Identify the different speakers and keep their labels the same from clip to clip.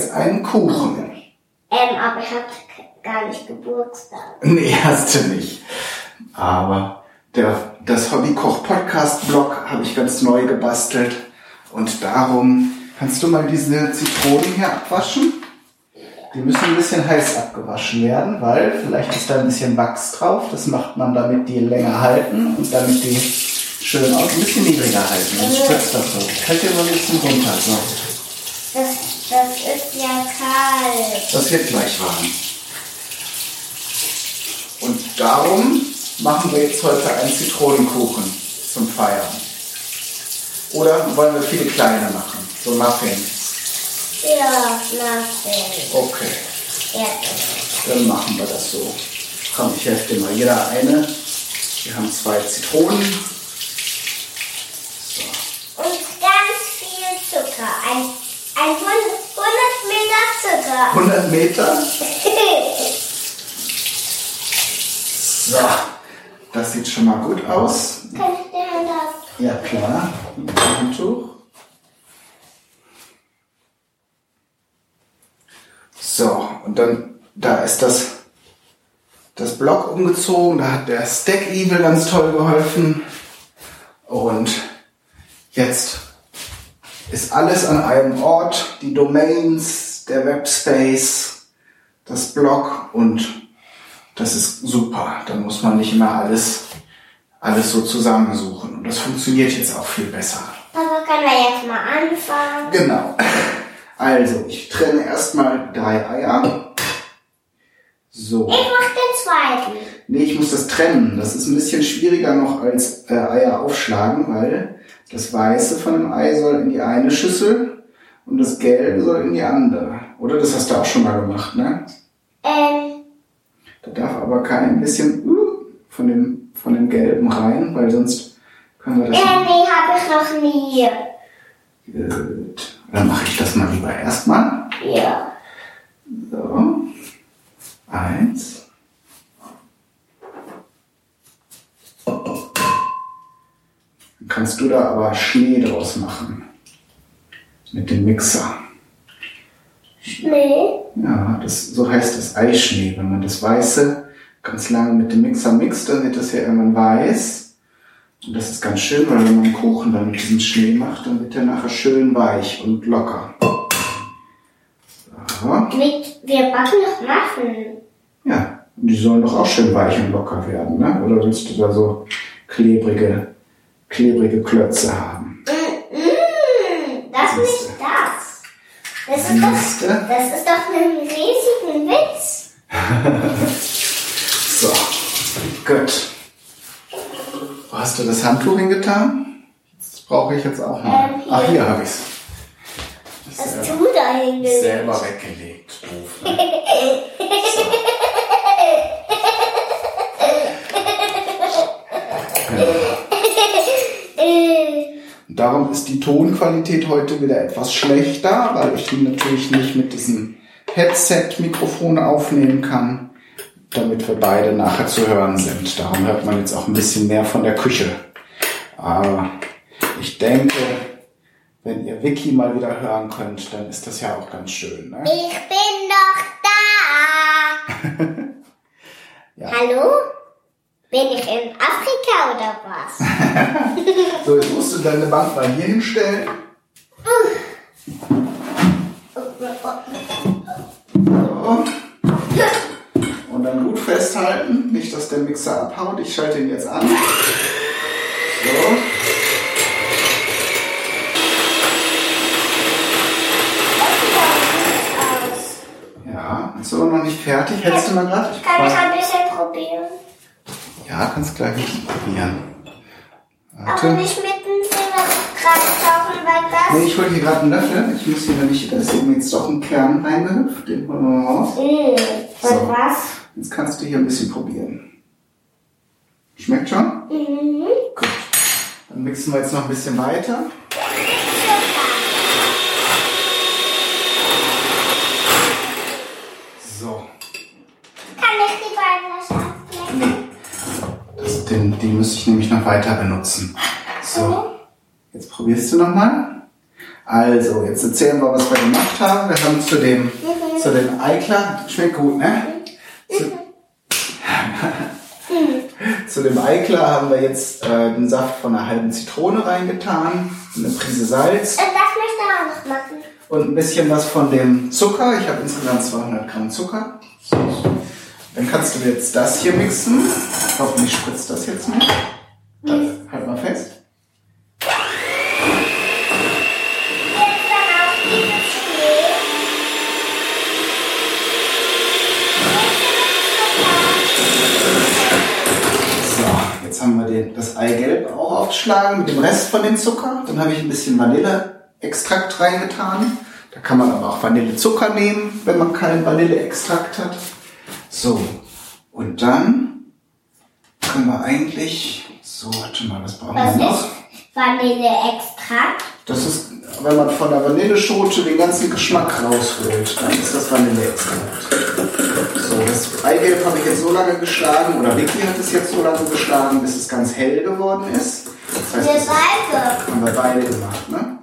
Speaker 1: jetzt einen Kuchen.
Speaker 2: Ähm, aber ich habe gar nicht Geburtstag.
Speaker 1: Nee, hast du nicht. Aber der, das Hobbykoch-Podcast-Blog habe ich ganz neu gebastelt. Und darum kannst du mal diese Zitronen hier abwaschen. Die müssen ein bisschen heiß abgewaschen werden, weil vielleicht ist da ein bisschen Wachs drauf. Das macht man, damit die länger halten und damit die schön aus, ein bisschen niedriger halten. Dann spritzt das so. Fällt dir mal ein bisschen runter. So.
Speaker 2: Das, ist ja kalt.
Speaker 1: Das wird gleich warm. Und darum machen wir jetzt heute einen Zitronenkuchen zum Feiern. Oder wollen wir viele kleine machen? So Muffins.
Speaker 2: Ja, Muffin.
Speaker 1: Okay,
Speaker 2: Ja.
Speaker 1: dann machen wir das so. Komm, ich helfe dir mal. Jeder eine. Wir haben zwei Zitronen. So.
Speaker 2: Und ganz viel Zucker. Ein 100 Meter Zucker.
Speaker 1: 100 Meter. So. Das sieht schon mal gut aus.
Speaker 2: Kann ich dir das?
Speaker 1: Ja, klar. Ein Handtuch. So, und dann, da ist das, das Block umgezogen. Da hat der Stack Evil ganz toll geholfen. Und jetzt ist alles an einem Ort. Die Domains, der Webspace, das Blog und das ist super. Dann muss man nicht immer alles, alles so zusammensuchen. Und das funktioniert jetzt auch viel besser.
Speaker 2: Papa, können wir jetzt mal anfangen?
Speaker 1: Genau. Also, ich trenne erstmal drei Eier. So.
Speaker 2: Ich mach den zweiten.
Speaker 1: Nee, ich muss das trennen. Das ist ein bisschen schwieriger noch als äh, Eier aufschlagen, weil das Weiße von dem Ei soll in die eine Schüssel und das Gelbe soll in die andere. Oder das hast du auch schon mal gemacht, ne?
Speaker 2: Ähm,
Speaker 1: Da darf aber kein bisschen uh, von dem, von dem Gelben rein, weil sonst können wir das
Speaker 2: äh, nee, hab ich noch nie.
Speaker 1: Gut. Dann mache ich das mal lieber erstmal.
Speaker 2: Ja.
Speaker 1: So. Eins. Kannst du da aber Schnee draus machen. Mit dem Mixer.
Speaker 2: Schnee.
Speaker 1: Ja, das, so heißt das Eischnee. Wenn man das Weiße ganz lange mit dem Mixer mixt, dann wird das ja irgendwann weiß. Und das ist ganz schön, weil wenn man einen Kuchen dann mit diesem Schnee macht, dann wird der nachher schön weich und locker. So.
Speaker 2: Mit, wir backen noch Muffin.
Speaker 1: Ja, und die sollen doch auch schön weich und locker werden, ne? Oder willst du da so klebrige, klebrige Klötze haben?
Speaker 2: Mm, mm, das ist nicht das. Das ist doch,
Speaker 1: Siehste?
Speaker 2: das ist doch ein riesigen Witz.
Speaker 1: So, gut. Wo hast du das Handtuch hingetan? Das brauche ich jetzt auch mal.
Speaker 2: Ähm, hier.
Speaker 1: Ach, hier habe ich's.
Speaker 2: Was
Speaker 1: Selber,
Speaker 2: du da hingelegt?
Speaker 1: selber weggelegt, doof. So. Ja.
Speaker 2: Äh,
Speaker 1: Und Darum ist die Tonqualität heute wieder etwas schlechter, weil ich die natürlich nicht mit diesem Headset-Mikrofon aufnehmen kann, damit wir beide nachher zu hören sind. Darum hört man jetzt auch ein bisschen mehr von der Küche. Aber ich denke, wenn ihr Vicky mal wieder hören könnt, dann ist das ja auch ganz schön. Ne?
Speaker 2: ich bin doch da.
Speaker 1: Ja.
Speaker 2: Hallo? Bin ich in Afrika oder was?
Speaker 1: So, jetzt musst du deine Bank mal hier hinstellen. So. Und dann gut festhalten, nicht dass der Mixer abhaut. Ich schalte ihn jetzt an. So. Ja, ist aber noch nicht fertig. Hältst du mal gerade? Ich
Speaker 2: Kann ich
Speaker 1: frag-
Speaker 2: ein bisschen?
Speaker 1: Ja, kannst gleich nicht probieren.
Speaker 2: Aber
Speaker 1: Warte.
Speaker 2: nicht mit dem Finger reintauchen, weil das...
Speaker 1: Nee, ich hole hier gerade einen Löffel. Ich muss hier nämlich, da ist eben jetzt doch ein Kern reingehüpft. Den holen wir mal raus.
Speaker 2: Mm,
Speaker 1: So.
Speaker 2: was?
Speaker 1: Jetzt kannst du hier ein bisschen probieren. Schmeckt schon?
Speaker 2: Mhm.
Speaker 1: Gut. Dann mixen wir jetzt noch ein bisschen weiter. Die müsste ich nämlich noch weiter benutzen. So, jetzt probierst du nochmal. Also, jetzt erzählen wir, was wir gemacht haben. Wir haben zu dem, zu dem Eiklar, schmeckt gut, ne? Zu, zu dem Eiklar haben wir jetzt äh, den Saft von einer halben Zitrone reingetan, eine Prise Salz
Speaker 2: Äh, Das möchte ich auch noch machen.
Speaker 1: und ein bisschen was von dem Zucker. Ich habe insgesamt 200 Gramm Zucker. So. Dann kannst du jetzt das hier mixen. Hoffentlich spritzt das jetzt nicht. Das, halt mal fest.
Speaker 2: Jetzt.
Speaker 1: So, haben wir den, das Eigelb auch aufgeschlagen mit dem Rest von dem Zucker. Dann habe ich ein bisschen Vanilleextrakt reingetan. Da kann man aber auch Vanillezucker nehmen, wenn man keinen Vanilleextrakt hat. So, und dann können wir eigentlich... So, warte mal, was brauchen
Speaker 2: Was
Speaker 1: wir noch?
Speaker 2: ist Vanilleextrakt?
Speaker 1: Das ist, wenn man von der Vanilleschote den ganzen Geschmack rausholt, dann ist das Vanilleextrakt. So, das Eigelb habe ich jetzt so lange geschlagen, oder Vicky hat es jetzt so lange geschlagen, bis es ganz hell geworden ist. Das heißt,
Speaker 2: Wir
Speaker 1: das
Speaker 2: beide.
Speaker 1: haben wir beide gemacht, ne?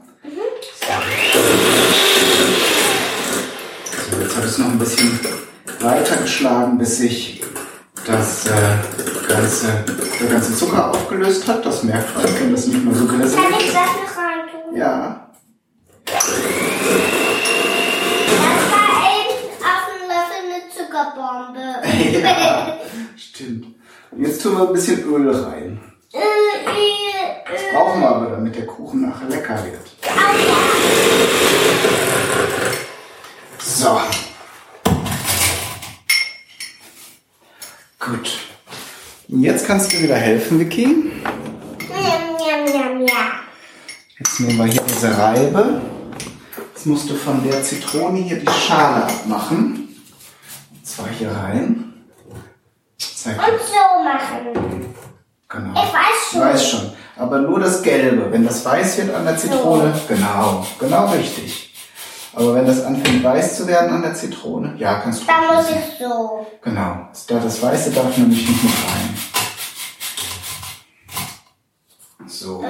Speaker 1: So, jetzt habe ich es noch ein bisschen weiter geschlagen, bis sich das äh, ganze, der ganze Zucker aufgelöst hat. Das merkt man, wenn das nicht mehr so
Speaker 2: Kann
Speaker 1: grisselig
Speaker 2: ich
Speaker 1: ist.
Speaker 2: das noch rein tun?
Speaker 1: Ja,
Speaker 2: Das war eben auf dem Löffel eine Zuckerbombe.
Speaker 1: ja, stimmt. Und jetzt tun wir ein bisschen Öl rein.
Speaker 2: Äh, äh,
Speaker 1: Das
Speaker 2: äh.
Speaker 1: brauchen wir aber, damit der Kuchen nachher lecker wird. So. Gut. Und jetzt kannst du wieder helfen, Vicky. Jetzt nehmen wir hier diese Reibe. Jetzt musst du von der Zitrone hier die Schale abmachen. Und zwar hier rein. Zeig
Speaker 2: Und so machen.
Speaker 1: Genau.
Speaker 2: Ich weiß schon.
Speaker 1: Weiß schon. Aber nur das Gelbe. Wenn das weiß wird an der Zitrone, genau, genau richtig. Aber wenn das anfängt weiß zu werden an der Zitrone, ja, kannst du.
Speaker 2: Dann muss ich so.
Speaker 1: Genau. Da das Weiße darf nämlich nicht mit rein. So.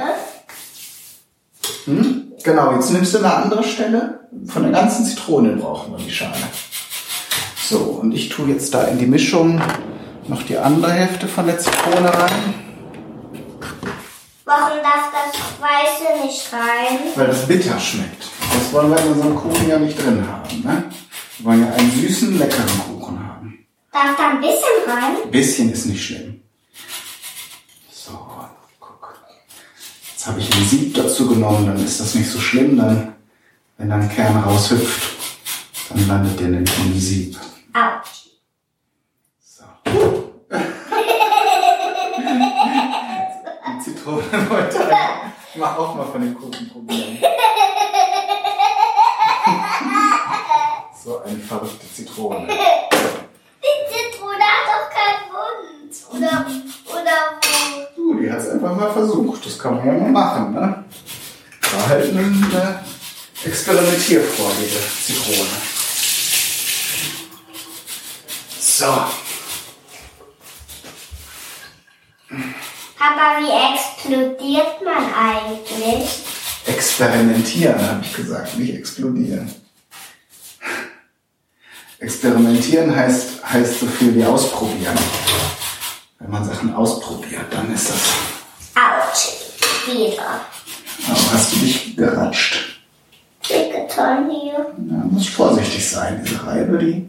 Speaker 1: Hm? Genau, jetzt nimmst du eine andere Stelle. Von der ganzen Zitrone brauchen wir die Schale. So, und ich tue jetzt da in die Mischung noch die andere Hälfte von der Zitrone rein.
Speaker 2: Warum darf das Weiße nicht rein?
Speaker 1: Weil das bitter schmeckt. Das wollen wir in unserem Kuchen ja nicht drin haben. Ne? Wir wollen ja einen süßen, leckeren Kuchen haben.
Speaker 2: Darf da ein bisschen rein?
Speaker 1: Ein bisschen ist nicht schlimm. So, guck. Jetzt habe ich ein Sieb dazu genommen, dann ist das nicht so schlimm. Dann, wenn dann ein Kern raushüpft, dann landet der nämlich im Sieb.
Speaker 2: Autsch.
Speaker 1: So. Die Zitrone wollte Ich mach auch mal von dem Kuchen probieren. So eine verrückte Zitrone.
Speaker 2: Die Zitrone hat doch keinen Mund. Oder, oder wo?
Speaker 1: Du, die hat es einfach mal versucht. Das kann man ja mal machen, ne? War halt eine Experimentierfreudige Zitrone. So.
Speaker 2: Papa, wie explodiert man eigentlich?
Speaker 1: Experimentieren, habe ich gesagt, nicht explodieren. Experimentieren heißt, heißt so viel wie ausprobieren. Wenn man Sachen ausprobiert, dann ist das.
Speaker 2: Autsch. Wieder.
Speaker 1: Aber hast du dich geratscht?
Speaker 2: Dicke hier.
Speaker 1: Ja, muss vorsichtig sein, diese Reibe, die.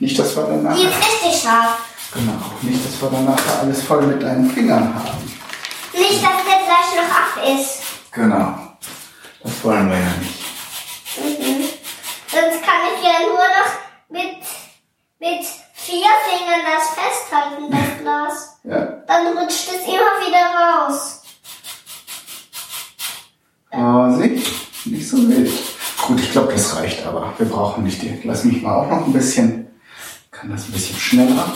Speaker 1: Nicht, dass wir danach.
Speaker 2: Die ist richtig scharf.
Speaker 1: Genau, nicht, dass wir danach alles voll mit deinen Fingern haben.
Speaker 2: Nicht, dass der gleich noch ab ist.
Speaker 1: Genau. Das wollen wir ja nicht.
Speaker 2: Mhm. Sonst kann ich ja nur noch mit, mit vier Fingern das festhalten, das Glas.
Speaker 1: Ja.
Speaker 2: Dann rutscht es immer wieder raus.
Speaker 1: Vorsicht, nicht so wild. Gut, ich glaube, das reicht aber. Wir brauchen nicht die. Lass mich mal auch noch ein bisschen. Kann das ein bisschen schneller.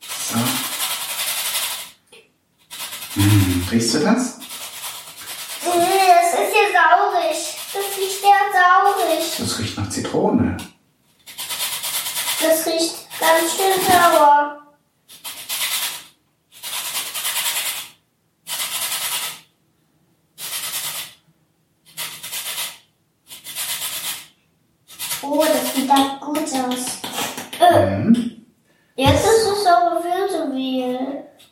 Speaker 1: So. Hm, riechst du das?
Speaker 2: Äh, Das ist hier saurig. Das riecht ja saurig.
Speaker 1: Das riecht nach Zitrone.
Speaker 2: Das riecht ganz schön sauer. Oh, das sieht da gut aus. Äh. Jetzt ist es aber viel zu viel.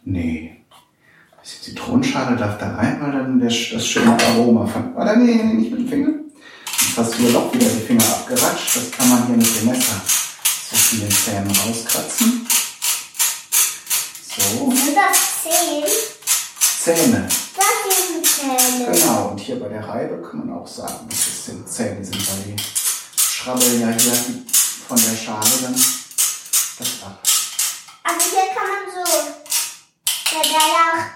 Speaker 1: Nee. Die Zitronenschale darf da rein, weil dann der, das schöne Aroma von. Ah, Warte, nee, nee, nicht mit dem Finger. Jetzt hast du ja doch wieder die Finger abgeratscht. Das kann man hier mit dem Messer zwischen den Zähnen rauskratzen. So,
Speaker 2: Sind das zehn?
Speaker 1: Zähne.
Speaker 2: Das sind Zähne.
Speaker 1: Genau, und hier bei der Reibe kann man auch sagen, dass es sind Zähne sind, weil die schrabbeln ja hier von der Schale dann das ab.
Speaker 2: Aber hier kann man so. Ja, da ja auch.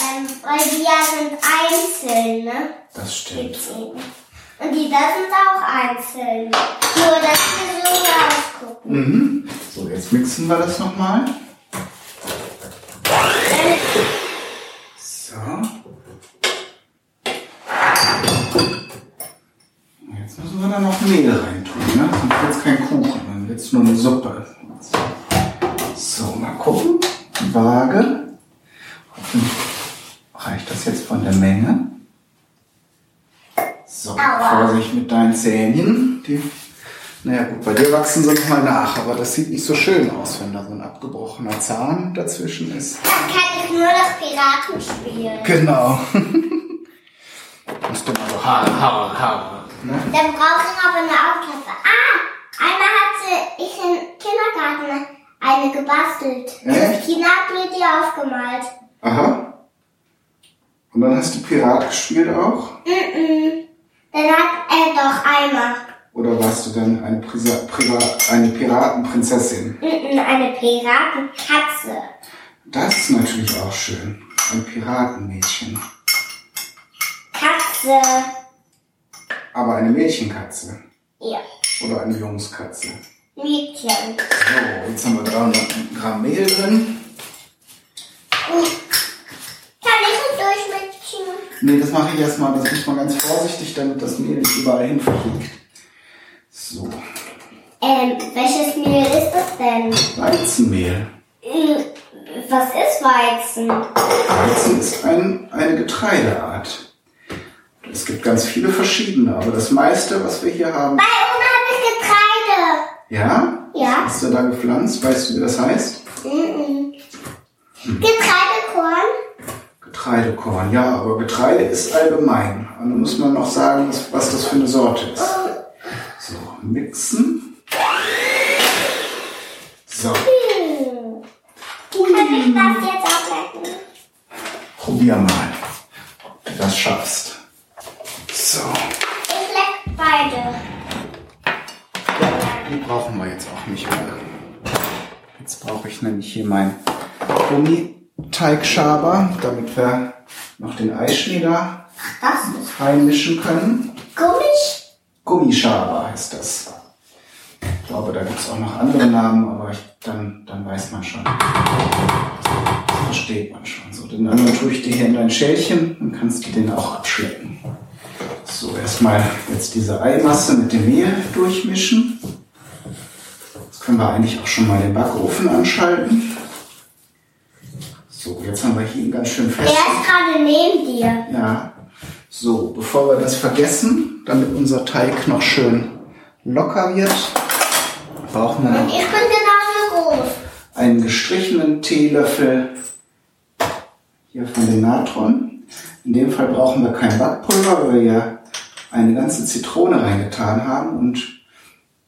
Speaker 2: Ähm, weil die ja sind einzeln, ne?
Speaker 1: Das stimmt.
Speaker 2: Und die da sind auch einzeln. Nur, dass wir so rausgucken.
Speaker 1: Mhm. So, jetzt mixen wir das nochmal. So. Jetzt müssen wir da noch Mehl reintun, ne? Sonst wird's kein Kuchen, dann wird's nur eine Suppe. So, mal gucken. Waage. Hoffentlich reicht das jetzt von der Menge. So,
Speaker 2: Aua.
Speaker 1: Vorsicht mit deinen Zähnchen. Die, naja gut, bei dir wachsen sie nochmal nach, aber das sieht nicht so schön aus, wenn da so ein abgebrochener Zahn dazwischen ist.
Speaker 2: Dann kann ich nur noch Piraten spielen.
Speaker 1: Genau. Musst du mal so Haare, Haare, Haare. Ne?
Speaker 2: Dann brauche ich aber eine Aufklappe. Ah, einmal hatte ich im Kindergarten eine gebastelt.
Speaker 1: Echt?
Speaker 2: Tina hat mir die aufgemalt.
Speaker 1: Aha. Und dann hast du Pirat gespielt auch?
Speaker 2: Mhm. Dann hat er doch einmal
Speaker 1: Oder warst du dann eine, Prisa, Priva, eine Piratenprinzessin?
Speaker 2: eine Piratenkatze.
Speaker 1: Das ist natürlich auch schön. Ein Piratenmädchen.
Speaker 2: Katze.
Speaker 1: Aber eine Mädchenkatze.
Speaker 2: Ja,
Speaker 1: Oder eine Jungskatze.
Speaker 2: Mädchen.
Speaker 1: So, jetzt haben wir 300 Gramm Mehl drin.
Speaker 2: Kann ich es durchmischen?
Speaker 1: Nee, das mache ich erstmal. Das muss man ganz vorsichtig, damit das Mehl nicht überall hinfliegt. So,
Speaker 2: Ähm, welches Mehl ist das denn?
Speaker 1: Weizenmehl.
Speaker 2: Äh, Was ist Weizen?
Speaker 1: Weizen ist ein, eine Getreideart. Es gibt ganz viele verschiedene, aber das meiste, was wir hier haben.
Speaker 2: Bei uns habe ich Getreide.
Speaker 1: Ja?
Speaker 2: Ja.
Speaker 1: Hast du da gepflanzt? Weißt du, wie das heißt?
Speaker 2: Mhm. Getreidekorn.
Speaker 1: Getreidekorn. Ja, aber Getreide ist allgemein. Und dann muss man noch sagen, was, das für eine Sorte ist. So, mixen. So,
Speaker 2: Hm. Kann ich das jetzt auch lecken?
Speaker 1: probier mal, ob du das schaffst. So,
Speaker 2: Ich leck beide.
Speaker 1: die brauchen wir jetzt auch nicht mehr. Jetzt brauche ich nämlich hier meinen Gummiteigschaber, damit wir noch den Eischnee da reinmischen können.
Speaker 2: Gummisch.
Speaker 1: Gummischaber heißt das. Ich glaube, da gibt es auch noch andere Namen, aber ich, dann, dann weiß man schon. Das versteht man schon. So, den anderen tue ich dir hier in dein Schälchen, dann kannst du den auch abschlecken. So, erstmal jetzt diese Eimasse mit dem Mehl durchmischen. Jetzt können wir eigentlich auch schon mal den Backofen anschalten. So, jetzt haben wir hier einen ganz schön
Speaker 2: Der
Speaker 1: fest.
Speaker 2: ist gerade neben dir.
Speaker 1: Ja. So, bevor wir das vergessen, damit unser Teig noch schön locker wird, brauchen wir noch einen gestrichenen Teelöffel hier von dem Natron. In dem Fall brauchen wir kein Backpulver, weil wir ja eine ganze Zitrone reingetan haben und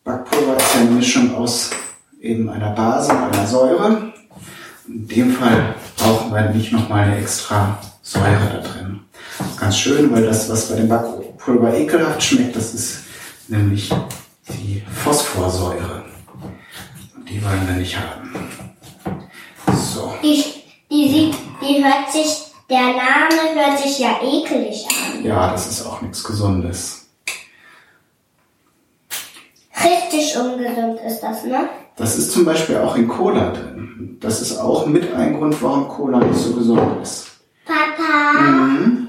Speaker 1: Backpulver ist ja eine Mischung aus eben einer Base und einer Säure. In dem Fall brauchen wir nicht nochmal eine extra Säure da drin. Ganz schön, weil das, was bei dem Backpulver ekelhaft schmeckt, das ist nämlich die Phosphorsäure. Und die wollen wir nicht haben. So.
Speaker 2: Die, die sieht, die hört sich, der Name hört sich ja ekelig an.
Speaker 1: Ja, das ist auch nichts Gesundes.
Speaker 2: Richtig ungesund ist das, ne?
Speaker 1: Das ist zum Beispiel auch in Cola drin. Das ist auch mit ein Grund, warum Cola nicht so gesund ist.
Speaker 2: Papa,
Speaker 1: Mhm.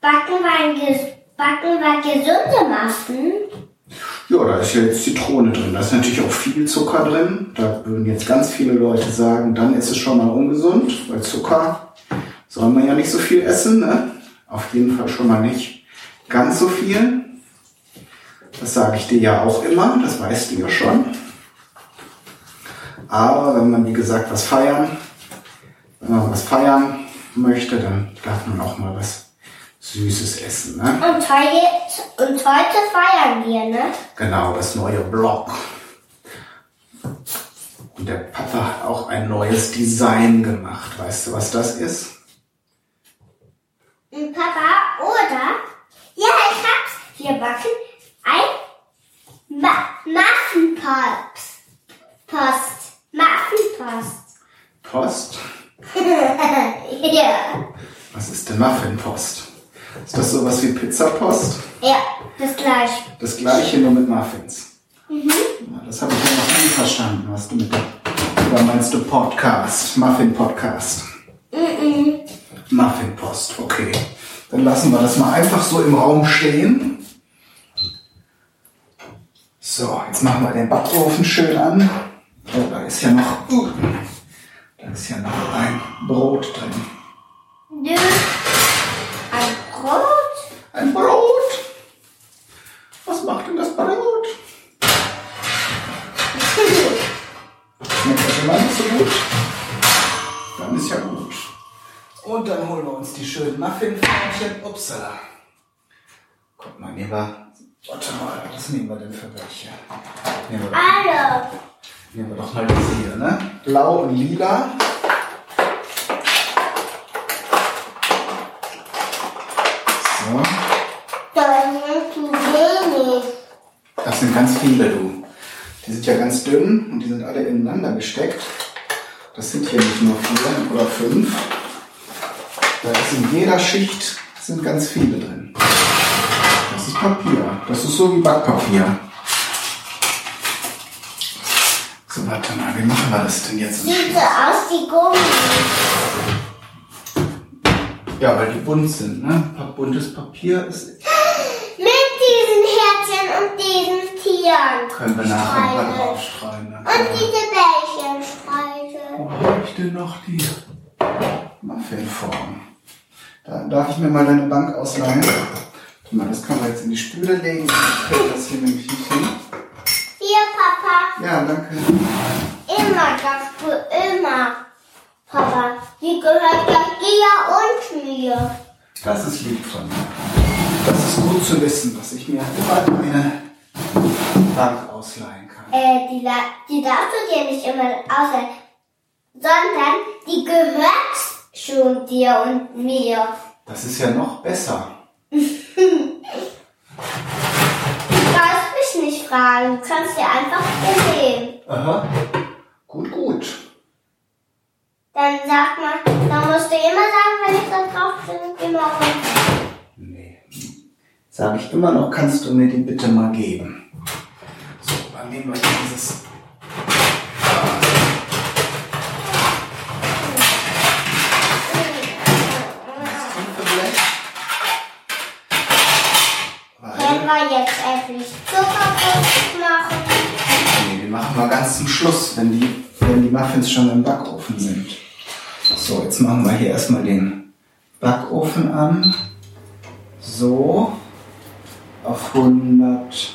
Speaker 2: backen wir, backen wir gesunde Muffin?
Speaker 1: Ja, da ist ja jetzt Zitrone drin. Da ist natürlich auch viel Zucker drin. Da würden jetzt ganz viele Leute sagen, dann ist es schon mal ungesund, weil Zucker soll man ja nicht so viel essen. Ne? Auf jeden Fall schon mal nicht ganz so viel. Das sage ich dir ja auch immer, das weißt du ja schon. Aber wenn man, wie gesagt, was feiern, wenn man was feiern möchte, dann darf man auch mal was Süßes essen. Ne?
Speaker 2: Und, heute, und heute feiern wir, ne?
Speaker 1: Genau, das neue Blog. Und der Papa hat auch ein neues Design gemacht. Weißt du, was das ist?
Speaker 2: Papa, oder? Ja, ich hab's. Wir backen ein Ma Muffinpost. Post. Muffinpost.
Speaker 1: Post?
Speaker 2: ja.
Speaker 1: Was ist denn Muffinpost? Ist das sowas wie Pizzapost?
Speaker 2: Ja, das gleiche.
Speaker 1: Das gleiche nur mit Muffins. Mhm. Ja, das habe ich ja noch nie verstanden, was du mit. Oder meinst du Podcast? Muffin Podcast?
Speaker 2: Mhm.
Speaker 1: Muffin Post, okay. Dann lassen wir das mal einfach so im Raum stehen. So, jetzt machen wir den Backofen schön an. Oh, da ist ja noch, uh, da ist ja noch ein Brot drin.
Speaker 2: Nö. Ein Brot?
Speaker 1: Ein Brot? Was macht denn das Brot? Schmeckt das immer nicht so gut? Dann ist ja gut. Und dann holen wir uns die schönen Muffinförmchen. Upsala. Guck mal, wir. Warte mal, was nehmen wir denn für welche? Nehmen wir
Speaker 2: Alle.
Speaker 1: nehmen wir doch mal diese hier, ne? Blau und lila. So.
Speaker 2: Das
Speaker 1: sind ganz viele, du. Die sind ja ganz dünn und die sind alle ineinander gesteckt. Das sind hier nicht nur vier oder fünf. Da ist in jeder Schicht sind ganz viele drin. Das ist Papier. Das ist so wie Backpapier. So, warte mal, wie machen wir das denn jetzt?
Speaker 2: Sieht so aus wie Gummi.
Speaker 1: Ja, weil die bunt sind, ne? Buntes Papier ist,
Speaker 2: Mit diesen Herzchen und diesen Tieren.
Speaker 1: können wir nachher mal draufschreiben. Ne?
Speaker 2: Und diese Bällchenstreiche.
Speaker 1: Wo habe ich denn noch die Muffinform? Da darf ich mir mal deine Bank ausleihen. Das können wir jetzt in die Spüle legen. Ich kriege das hier nämlich nicht hin.
Speaker 2: Hier, Papa.
Speaker 1: Ja, danke.
Speaker 2: Immer sagst du immer. Papa, die gehört ja dir und mir.
Speaker 1: Das ist lieb von mir. Das ist gut zu wissen, dass ich mir immer eine Bank ausleihen kann.
Speaker 2: Äh, die, die darfst du dir nicht immer ausleihen, sondern die gehört schon dir und mir.
Speaker 1: Das ist ja noch besser.
Speaker 2: Du brauchst mich nicht fragen, du kannst dir einfach sehen.
Speaker 1: Aha. Gut, gut.
Speaker 2: Dann sag mal, dann musst du immer sagen, wenn ich da drauf bin, immer runter.
Speaker 1: Nee. Sage ich immer noch, kannst du mir die bitte mal geben. So, dann nehmen wir dieses.
Speaker 2: Können
Speaker 1: Weil,
Speaker 2: wir jetzt endlich Zuckerbrot machen?
Speaker 1: nee, den machen wir ganz zum Schluss, wenn die, wenn die Muffins schon im Backofen sind. So, jetzt machen wir hier erstmal den Backofen an. So. Auf 100.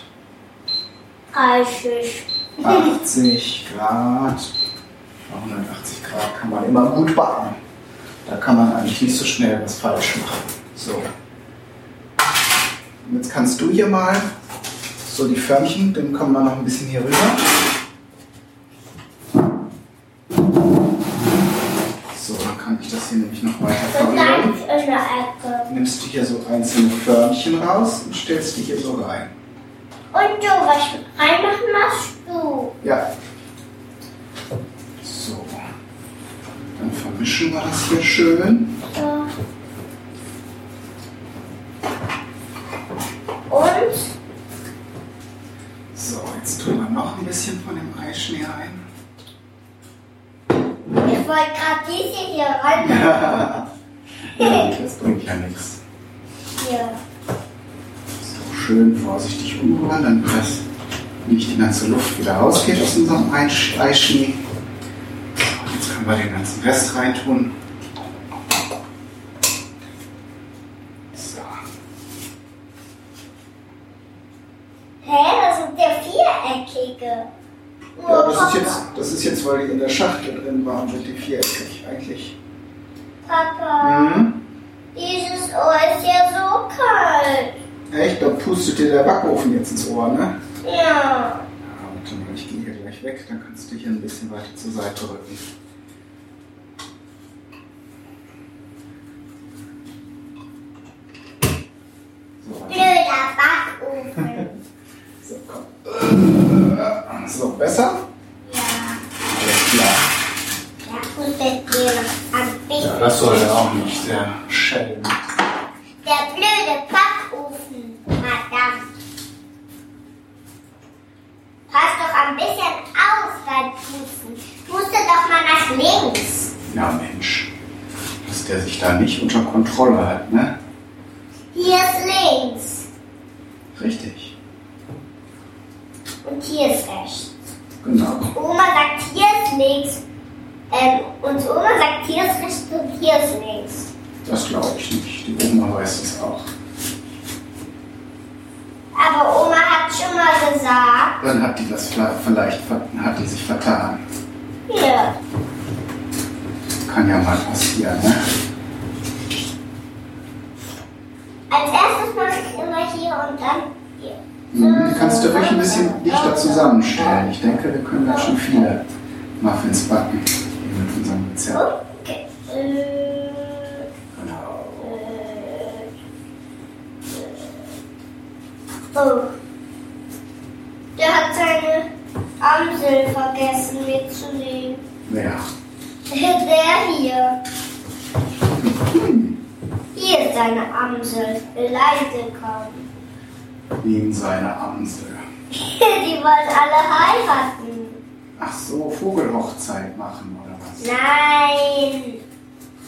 Speaker 2: 30.
Speaker 1: 80 Grad. Bei 180 Grad kann man immer gut backen. Da kann man eigentlich nicht so schnell was falsch machen. So. Und jetzt kannst du hier mal so die Förmchen, dann kommen wir noch ein bisschen hier rüber. So, dann kann ich das hier nämlich noch weiter
Speaker 2: Ecke.
Speaker 1: Nimmst du hier so einzelne Förmchen raus und stellst die hier so rein.
Speaker 2: Und du, was reinmachen machst du?
Speaker 1: Ja. So. Dann vermischen wir das hier schön.
Speaker 2: So. Und
Speaker 1: So, jetzt tun wir noch ein bisschen von dem Eischnee rein.
Speaker 2: ich wollte gerade diese hier rein.
Speaker 1: Ja, das bringt ja nichts.
Speaker 2: Hier.
Speaker 1: So, schön vorsichtig umrühren, damit das nicht die ganze Luft wieder rausgeht aus unserem Eisch Eischnee. Jetzt können wir den ganzen Rest reintun. So.
Speaker 2: Hä? viereckige. Nur
Speaker 1: Ja, das ist,
Speaker 2: Papa,
Speaker 1: jetzt, das ist jetzt, weil die in der Schachtel drin waren, sind die viereckig eigentlich.
Speaker 2: Papa,
Speaker 1: Mhm.
Speaker 2: dieses Ohr ist ja so kalt.
Speaker 1: Echt? Da pustet dir der Backofen jetzt ins Ohr, ne?
Speaker 2: Ja.
Speaker 1: Ja, warte mal, ich gehe hier gleich weg, dann kannst du hier ein bisschen weiter zur Seite rücken. So, warte.
Speaker 2: Blöder Backofen.
Speaker 1: so komm. So, besser?
Speaker 2: ja.
Speaker 1: Alles klar.
Speaker 2: Ja, gut, wenn wir noch ein bisschen.
Speaker 1: Ja, das soll ja auch nicht sehr schellen.
Speaker 2: Der blöde Backofen, Madame. Pass doch ein bisschen auf beim Pusten. Puste doch mal nach links.
Speaker 1: Ja, Mensch. Dass der sich da nicht unter Kontrolle hat, ne?
Speaker 2: Hier ist links.
Speaker 1: Richtig.
Speaker 2: Und hier ist rechts.
Speaker 1: Genau.
Speaker 2: Oma sagt, hier ist links. Ähm, und Oma sagt, hier ist rechts und hier ist links.
Speaker 1: Das glaube ich nicht. Die Oma weiß es auch.
Speaker 2: Aber Oma hat schon mal gesagt,
Speaker 1: Dann hat die das vielleicht, vielleicht ver- hat die sich vertan.
Speaker 2: hier.
Speaker 1: Kann ja mal passieren, ne?
Speaker 2: Als erstes mache ich immer hier und dann hier.
Speaker 1: Mhm, Die kannst du ruhig ein bisschen dichter zusammenstellen. Ich denke, wir können da schon viele Muffins backen. Hier mit unserem Rezept.
Speaker 2: Okay. Äh,
Speaker 1: Genau.
Speaker 2: Oh. Der hat seine Amsel vergessen mitzunehmen.
Speaker 1: Ja.
Speaker 2: Der hier. Hier ist seine Amsel. Leise kommen.
Speaker 1: Wegen seiner Amsel.
Speaker 2: Die wollen alle heiraten.
Speaker 1: Ach so, Vogelhochzeit machen oder was?
Speaker 2: Nein.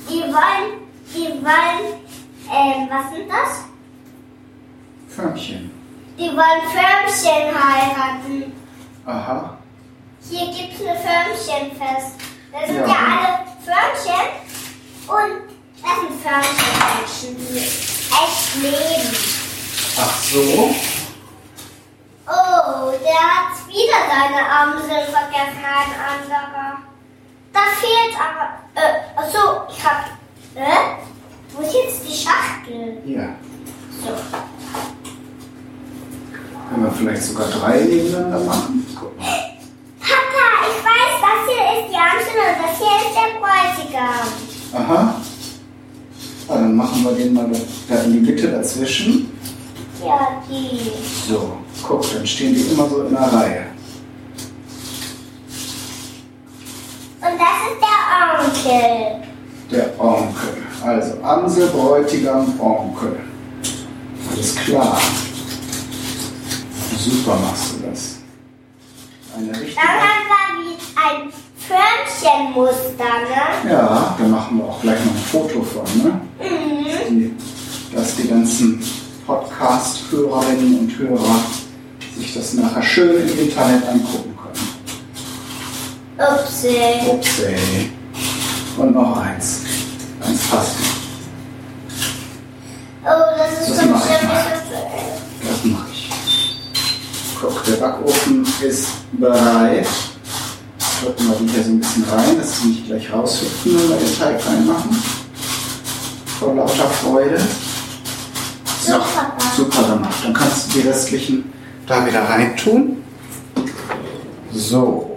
Speaker 2: Die wollen, die wollen, ähm, was sind das?
Speaker 1: Förmchen.
Speaker 2: Die wollen Förmchen heiraten.
Speaker 1: Aha.
Speaker 2: Hier gibt's eine Förmchenfest. Da sind ja,
Speaker 1: Ja.
Speaker 2: alle Förmchen und das sind Förmchenmenschen, die echt leben.
Speaker 1: Ach so.
Speaker 2: Oh, der hat wieder seine Amsel vergessen, ein anderer. Da fehlt aber, äh, achso, ich hab, äh, wo ist jetzt die Schachtel?
Speaker 1: Hier.
Speaker 2: So.
Speaker 1: Können wir vielleicht sogar drei nebeneinander machen? Guck mal.
Speaker 2: Papa, ich weiß, das hier ist die Amsel und das hier ist der Bräutigam.
Speaker 1: Aha. Ah, dann machen wir den mal da in die Mitte dazwischen.
Speaker 2: Ja, die.
Speaker 1: So, guck, dann stehen die immer so in einer Reihe.
Speaker 2: Und das ist der Onkel.
Speaker 1: Der Onkel. Also Amsel, Bräutigam, Onkel. Alles klar. Super machst du das. Eine richtige.
Speaker 2: Dann haben wir ein Förmchenmuster, ne?
Speaker 1: Ja, da machen wir auch gleich noch ein Foto von, ne?
Speaker 2: Mhm.
Speaker 1: Die, dass die ganzen Podcast-Hörerinnen und Hörer sich das nachher schön im Internet angucken können.
Speaker 2: Upsi.
Speaker 1: Upsi. Und noch eins. Eins fast.
Speaker 2: Oh, das ist
Speaker 1: Das
Speaker 2: schon
Speaker 1: mach ich mal. Das mache ich. Guck, der Backofen ist bereit. Drücken wir die hier so ein bisschen rein, dass sie nicht gleich raushüpfen, wenn wir den Teig reinmachen. Vor lauter Freude.
Speaker 2: Super.
Speaker 1: gemacht. Dann kannst du die restlichen da wieder reintun. So.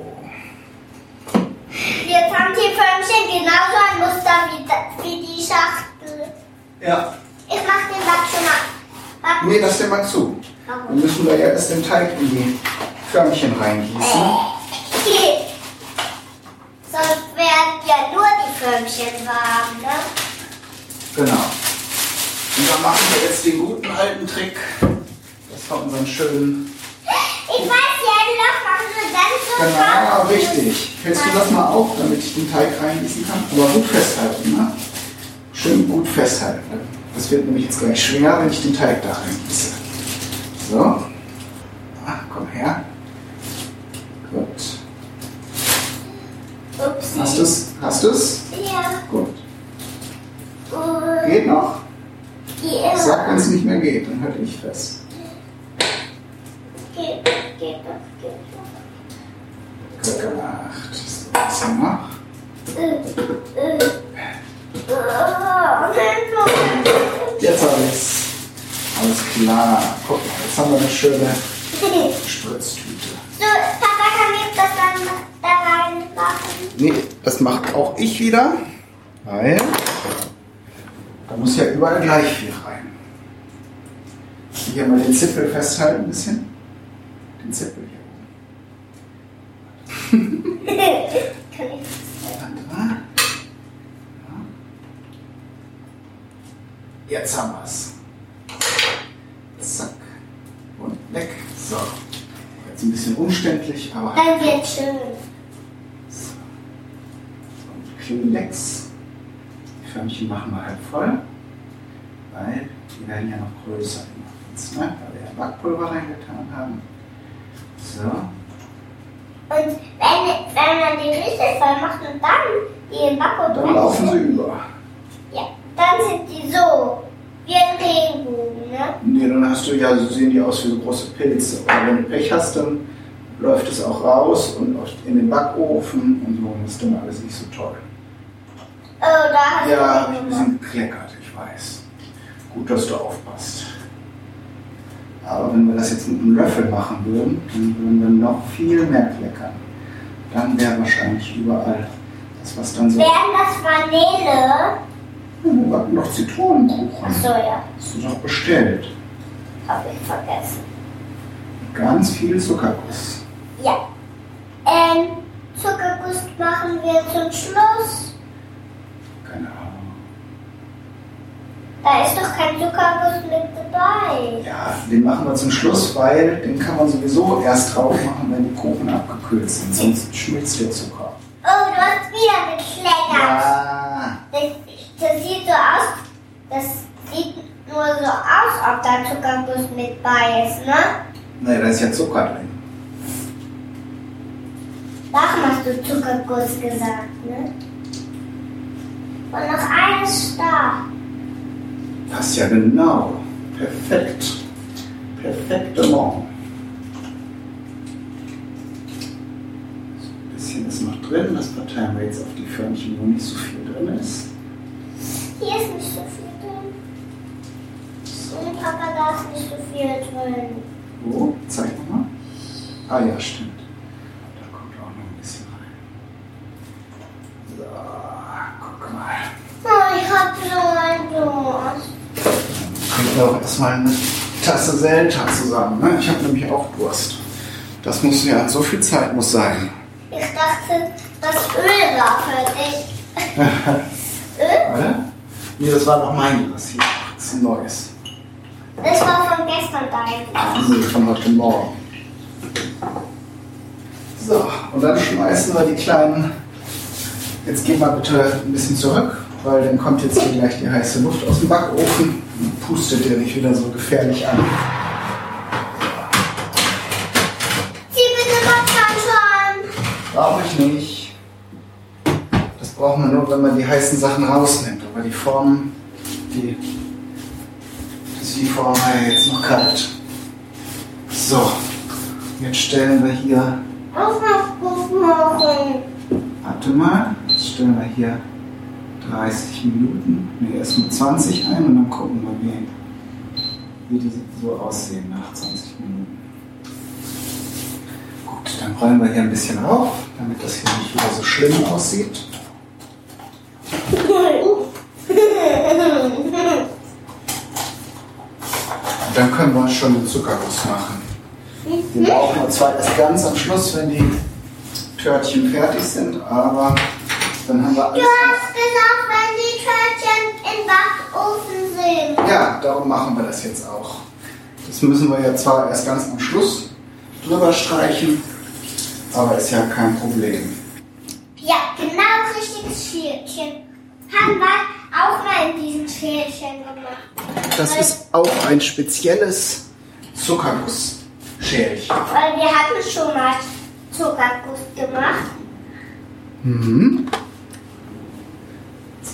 Speaker 2: Jetzt haben die Förmchen genauso ein Muster wie, die Schachtel.
Speaker 1: Ja.
Speaker 2: Ich mach den Back schon mal. Back.
Speaker 1: Nee, lass den mal zu. Dann
Speaker 2: Warum?
Speaker 1: müssen wir ja erst den Teig in die Förmchen reingießen.
Speaker 2: Okay. Sonst werden ja nur die Förmchen warm, ne?
Speaker 1: Genau. Und dann machen wir jetzt den guten alten Trick. Das war unseren schönen.
Speaker 2: Ich weiß, die Loch machen wir dann so
Speaker 1: Genau, richtig. Hältst du das mal auf, damit ich den Teig reingießen kann? Aber gut festhalten, ne? Schön gut festhalten. Das wird nämlich jetzt gleich schwer, wenn ich den Teig da reingieße. So. Ach, komm her. Gut.
Speaker 2: Upsi.
Speaker 1: Hast du es? Hast du es?
Speaker 2: Ja.
Speaker 1: Gut. Geht noch? Sag, wenn es nicht mehr geht, dann halte ich fest.
Speaker 2: Geht, geht. doch, geht doch.
Speaker 1: Gut gemacht. So, was noch? Jetzt habe ich's. Alles klar. Guck mal, jetzt haben wir eine schöne. Spritztüte.
Speaker 2: So, Papa, kann ich das dann da reinmachen?
Speaker 1: Nee, das macht auch ich wieder, weil da muss ja überall gleich viel rein. Hier mal den Zipfel festhalten ein bisschen. Den Zipfel hier oben. Jetzt haben wir's. Zack. Und weg. So. Jetzt ein bisschen umständlich, aber
Speaker 2: Dann wird schön.
Speaker 1: Kleenex. Die Förmchen machen wir halb voll, weil die werden ja noch größer ne? weil wir ja Backpulver reingetan haben. So,
Speaker 2: Und wenn, wenn man die richtig voll macht und dann die im Backofen
Speaker 1: dann laufen sie über.
Speaker 2: Ja, dann sind die so. Wie ein Regenbogen, ne?
Speaker 1: Nee, dann hast du ja, so sehen die aus wie so große Pilze. Oder wenn du Pech hast, dann läuft es auch raus und in den Backofen und so. Das ist dann alles nicht so toll.
Speaker 2: Da hast
Speaker 1: Ja,
Speaker 2: du
Speaker 1: ein bisschen gekleckert, ich weiß. Gut, dass du aufpasst. Aber wenn wir das jetzt mit einem Löffel machen würden, dann würden wir noch viel mehr kleckern. Dann wäre wahrscheinlich überall das, was dann so.
Speaker 2: Wären das Vanille?
Speaker 1: Wir backen noch Zitronenkuchen.
Speaker 2: Achso, ja.
Speaker 1: Hast du doch bestellt.
Speaker 2: Hab ich vergessen.
Speaker 1: Ganz viel Zuckerguss.
Speaker 2: Ja. Ähm, Zuckerguss machen wir zum Schluss.
Speaker 1: Keine Ahnung.
Speaker 2: Da ist doch kein Zuckerguss mit dabei.
Speaker 1: Ja, den machen wir zum Schluss, weil den kann man sowieso erst drauf machen, wenn die Kuchen abgekühlt sind. Sonst schmilzt der Zucker.
Speaker 2: Oh, du hast wieder gekleckert.
Speaker 1: Ja.
Speaker 2: Das, das sieht so aus, das sieht nur so aus, ob da Zuckerguss mit bei ist, ne?
Speaker 1: Nee, da ist ja Zucker drin.
Speaker 2: Warum hast du Zuckerguss gesagt, ne? Und noch eines da.
Speaker 1: Passt ja genau. Perfekt. Perfektement. So, ein bisschen ist noch drin. Das verteilen wir jetzt auf die Förmchen, wo nicht so viel drin ist.
Speaker 2: Hier ist nicht so viel drin. Und Papa, da ist nicht so viel drin.
Speaker 1: Wo? Zeig nochmal. Ah ja, stimmt. Da kommt auch noch ein bisschen rein. So, guck mal.
Speaker 2: Oh, ich hab so ein Durst.
Speaker 1: Kriegt auch erstmal eine Tasse Selta zusammen. Ne? Ich habe nämlich auch Durst. Das muss ja, so viel Zeit muss sein.
Speaker 2: Ich dachte, das Öl war für dich. Öl?
Speaker 1: Oder? Nee, das war doch mein Glas hier. Das ist ein neues.
Speaker 2: Das war von gestern dein.
Speaker 1: Nee, von heute Morgen. So, und dann schmeißen wir die kleinen. Jetzt geh mal bitte ein bisschen zurück, weil dann kommt jetzt hier gleich die heiße Luft aus dem Backofen und pustet dir nicht wieder so gefährlich an.
Speaker 2: Zieh bitte Popcorn schon.
Speaker 1: Brauche ich nicht. Das braucht man nur, wenn man die heißen Sachen rausnimmt. Aber die Form, die, das ist die Form ja jetzt noch kalt. So, jetzt stellen wir hier,
Speaker 2: Auf noch gut machen.
Speaker 1: warte mal, stellen wir hier 30 Minuten, ne, erst mal 20 ein und dann gucken wir, wie, wie die so aussehen nach 20 Minuten. Gut, dann rollen wir hier ein bisschen auf, damit das hier nicht wieder so schlimm aussieht. Und dann können wir schon den Zuckerguss machen. Den brauchen wir zwar erst ganz am Schluss, wenn die Törtchen fertig sind, aber dann haben wir
Speaker 2: Du
Speaker 1: alles.
Speaker 2: hast gesagt, wenn die Törtchen im Backofen sind.
Speaker 1: Ja, darum machen wir das jetzt auch. Das müssen wir ja zwar erst ganz am Schluss drüber streichen, aber ist ja kein Problem.
Speaker 2: Ja, genau richtiges Schälchen. Haben wir auch mal in diesem Schälchen gemacht.
Speaker 1: Das ist auch ein spezielles Zuckergussschälchen.
Speaker 2: Weil wir hatten schon mal Zuckerguss gemacht.
Speaker 1: Mhm.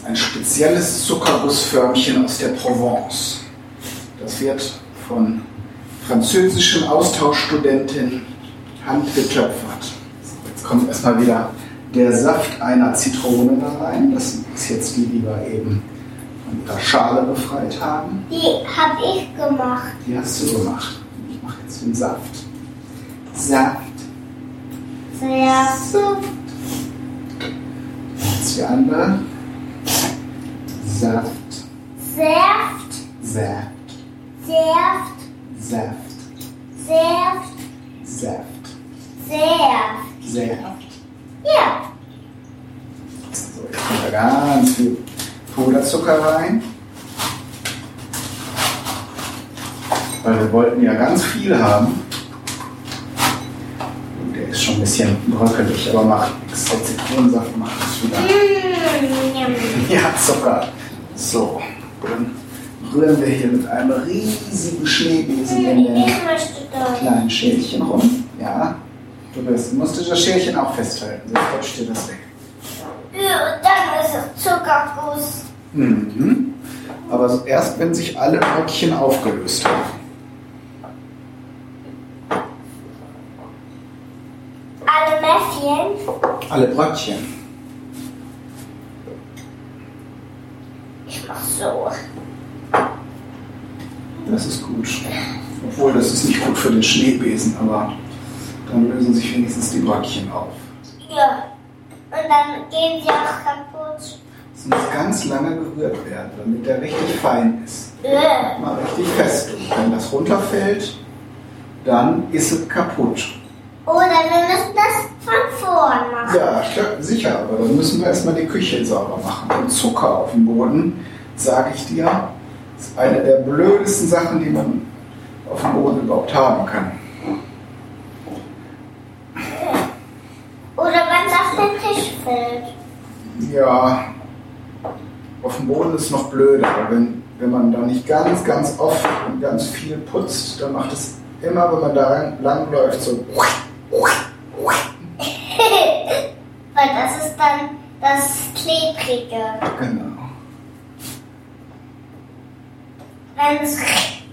Speaker 1: Ein spezielles Zuckergussförmchen aus der Provence. Das wird von französischen Austauschstudentinnen handgetöpfert. Jetzt kommt erstmal wieder der Saft einer Zitrone da rein. Das ist jetzt die, die wir eben von ihrer Schale befreit haben.
Speaker 2: Die habe ich gemacht.
Speaker 1: Die hast du gemacht. Ich mache jetzt den Saft. Saft.
Speaker 2: Sehr.
Speaker 1: Saft. Jetzt die andere. Saft.
Speaker 2: Saft.
Speaker 1: Saft.
Speaker 2: Saft.
Speaker 1: Saft.
Speaker 2: Saft.
Speaker 1: Saft.
Speaker 2: Saft.
Speaker 1: Saft.
Speaker 2: Ja.
Speaker 1: So, jetzt kommt da ganz viel Puderzucker rein. Weil wir wollten ja ganz viel haben. Und Der ist schon ein bisschen bröckelig, aber macht nichts. Der Zitronensaft macht es wieder.
Speaker 2: Mm.
Speaker 1: Ja, Zucker. So, dann rühren wir hier mit einem riesigen Schneebesen in den kleinen Schälchen rum. Ja, du wirst, musst du das Schälchen auch festhalten, sonst rutscht dir das weg.
Speaker 2: Ja, dann ist es Zuckerguss.
Speaker 1: Mhm. Aber erst, wenn sich alle Bröckchen aufgelöst haben.
Speaker 2: Alle Mäffchen.
Speaker 1: Alle Bröckchen.
Speaker 2: Ich mach so.
Speaker 1: Das ist gut. Obwohl, das ist nicht gut für den Schneebesen, aber dann lösen sich wenigstens die Bröckchen auf.
Speaker 2: Ja. Und dann gehen sie auch kaputt.
Speaker 1: Es muss ganz lange gerührt werden, damit der richtig fein ist.
Speaker 2: Äh.
Speaker 1: Mal richtig fest. Und wenn das runterfällt, dann ist es kaputt.
Speaker 2: Oder wir müssen das von vorn machen.
Speaker 1: Ja, sicher, aber dann müssen wir erstmal die Küche sauber machen. Und Zucker auf dem Boden, sage ich dir, ist eine der blödesten Sachen, die man auf dem Boden überhaupt haben kann.
Speaker 2: Oder wenn es auf den Tisch fällt.
Speaker 1: Ja, auf dem Boden ist es noch blöder, wenn, wenn man da nicht ganz, ganz oft und ganz viel putzt, dann macht es immer, wenn man da lang läuft, so.
Speaker 2: Weil das ist dann das Klebrige.
Speaker 1: Genau.
Speaker 2: Wenn es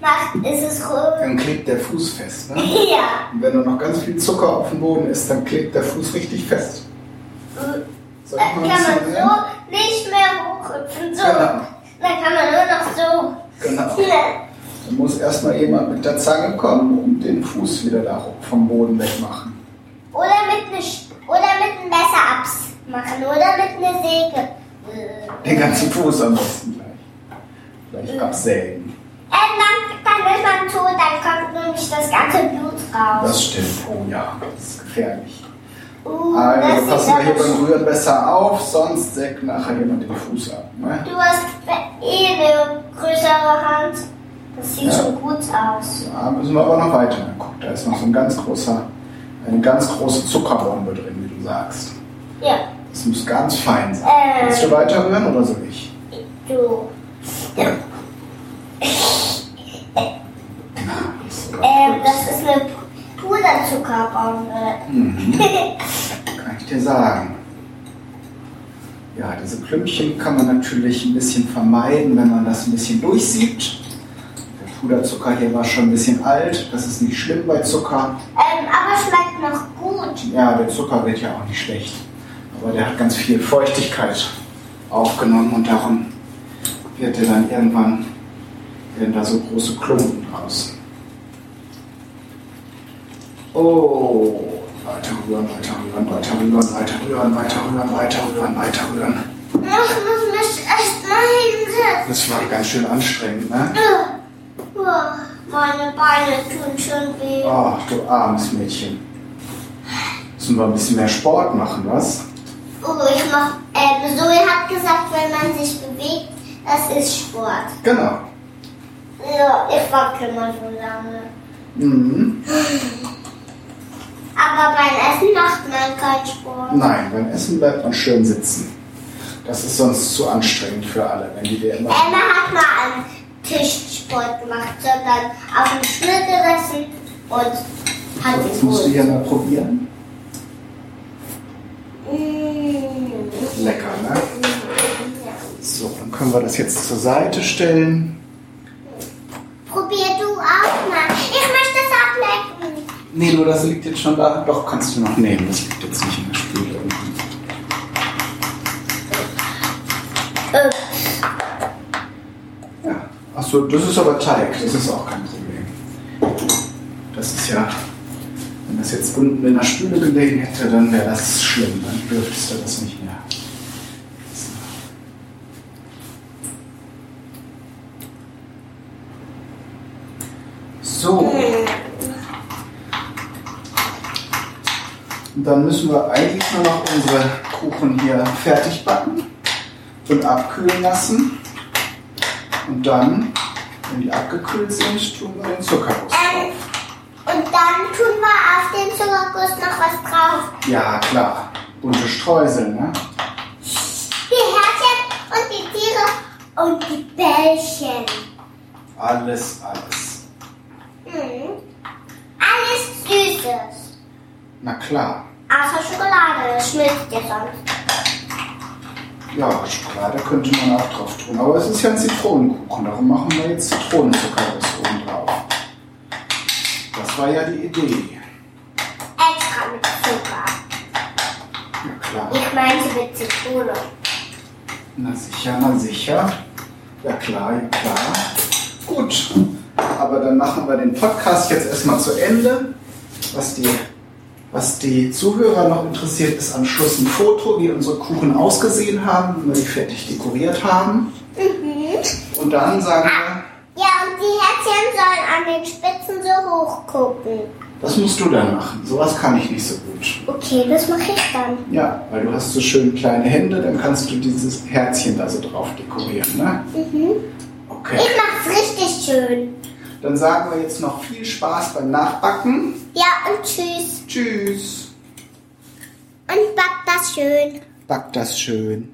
Speaker 2: macht, ist es rot.
Speaker 1: Dann klebt der Fuß fest. Ne?
Speaker 2: Ja.
Speaker 1: Und wenn da noch ganz viel Zucker auf dem Boden ist, dann klebt der Fuß richtig fest. Soll
Speaker 2: Dann
Speaker 1: ich
Speaker 2: kann
Speaker 1: mal
Speaker 2: man
Speaker 1: bisschen mehr?
Speaker 2: so nicht mehr hochhüpfen. So.
Speaker 1: Genau.
Speaker 2: Dann kann man nur noch so.
Speaker 1: Genau.
Speaker 2: Ja.
Speaker 1: Da muss erstmal jemand mit der Zange kommen und den Fuß wieder da vom Boden wegmachen.
Speaker 2: Oder mit ne Sch- oder mit einem Messer abmachen. Oder mit einer Säge. Äh,
Speaker 1: Den ganzen Fuß am besten gleich. Gleich absägen.
Speaker 2: Ähm, dann, dann ist man tot, dann kommt nämlich das ganze Blut raus.
Speaker 1: Das stimmt. Oh ja, das ist gefährlich.
Speaker 2: Uh,
Speaker 1: Also passen wir hier beim Rühren besser auf, sonst sägt nachher jemand den Fuß ab. Ne?
Speaker 2: Du hast eh eine größere Hand. Das sieht
Speaker 1: Ja.
Speaker 2: schon gut aus.
Speaker 1: Da müssen wir aber noch weiter. Guck, da ist noch so ein ganz großer, eine ganz große Zuckerbombe drin, wie du sagst.
Speaker 2: Ja,
Speaker 1: Das muss ganz fein sein.
Speaker 2: Äh.
Speaker 1: Willst du weiter rühren oder soll ich?
Speaker 2: du. Ähm, das ist eine Puderzuckerbombe.
Speaker 1: Mhm. Kann ich dir sagen. Ja, diese Klümpchen kann man natürlich ein bisschen vermeiden, wenn man das ein bisschen durchsiebt. Der Puderzucker hier war schon ein bisschen alt. Das ist nicht schlimm bei Zucker.
Speaker 2: Ähm, aber schmeckt noch gut.
Speaker 1: Ja, der Zucker wird ja auch nicht schlecht. Aber der hat ganz viel Feuchtigkeit aufgenommen und darum wird er dann irgendwann, werden da so große Klumpen draus. Oh, weiter rühren, weiter rühren, weiter rühren, weiter rühren, weiter rühren, weiter rühren, weiter rühren.
Speaker 2: Ich muss mich erst mal hinsetzen.
Speaker 1: Das war ganz schön anstrengend, ne?
Speaker 2: Oh, meine Beine tun schon weh.
Speaker 1: Ach, du armes Mädchen. Müssen wir ein bisschen mehr Sport machen, was?
Speaker 2: Oh, ich mach. Ähm, Zoe hat gesagt, wenn man sich bewegt, das ist Sport.
Speaker 1: Genau.
Speaker 2: Ja, ich wackel mal so lange.
Speaker 1: Mhm.
Speaker 2: Aber beim Essen macht man keinen Sport.
Speaker 1: Nein, beim Essen bleibt man schön sitzen. Das ist sonst zu anstrengend für alle, wenn die dir immer.
Speaker 2: Emma hat mal am Tisch Sport gemacht, sondern auf dem Stuhl gesessen und hat
Speaker 1: Das musst du hier mal probieren.
Speaker 2: Mm.
Speaker 1: Lecker, ne? So, dann können wir das jetzt zur Seite stellen.
Speaker 2: Probier du auch mal. Ich möchte es ablecken.
Speaker 1: Nee, nur das liegt jetzt schon da. Doch, kannst du noch nehmen. Das liegt jetzt nicht in der Spüle Ja. Achso, das ist aber Teig. Das ist auch kein Problem. Das ist ja. Wenn das jetzt unten in der Spüle gelegen hätte, dann wäre das schlimm. Dann dürftest du das nicht mehr. So. Und dann müssen wir eigentlich nur noch unsere Kuchen hier fertig backen und abkühlen lassen. Und dann, wenn die abgekühlt sind, tun wir den Zuckerguss
Speaker 2: ähm,
Speaker 1: drauf.
Speaker 2: und dann tun wir auf den Zuckerguss noch was drauf.
Speaker 1: Ja, klar. Bunte Streusel, ne?
Speaker 2: Die Herzchen und die Tiere und die Bällchen.
Speaker 1: Alles, alles.
Speaker 2: Mhm. Alles Süßes.
Speaker 1: Na klar.
Speaker 2: Außer Schokolade, das schmilzt ja sonst.
Speaker 1: Ja, Schokolade könnte man auch drauf tun. Aber es ist ja ein Zitronenkuchen, darum machen wir jetzt Zitronenzuckerguss oben drauf. Das war ja die Idee.
Speaker 2: Extra mit Zucker.
Speaker 1: Ja, klar.
Speaker 2: Ich meinte mit Zitrone.
Speaker 1: Na sicher, na sicher. Ja klar, ja klar. Gut. Aber dann machen wir den Podcast jetzt erstmal zu Ende. Was die, was die Zuhörer noch interessiert, ist am Schluss ein Foto, wie unsere Kuchen ausgesehen haben, wenn wir die fertig dekoriert haben.
Speaker 2: Mhm.
Speaker 1: Und dann sagen wir,
Speaker 2: Ja, und die Herzchen sollen an den Spitzen so hoch gucken.
Speaker 1: das musst du dann machen. Sowas kann ich nicht so gut.
Speaker 2: Okay, das mache ich dann.
Speaker 1: Ja, weil du hast so schön kleine Hände, dann kannst du dieses Herzchen da so drauf dekorieren, ne?
Speaker 2: Mhm.
Speaker 1: Okay.
Speaker 2: Ich mach's richtig schön.
Speaker 1: Dann sagen wir jetzt noch viel Spaß beim Nachbacken.
Speaker 2: Ja, und tschüss.
Speaker 1: Tschüss.
Speaker 2: Und back das schön.
Speaker 1: Back das schön.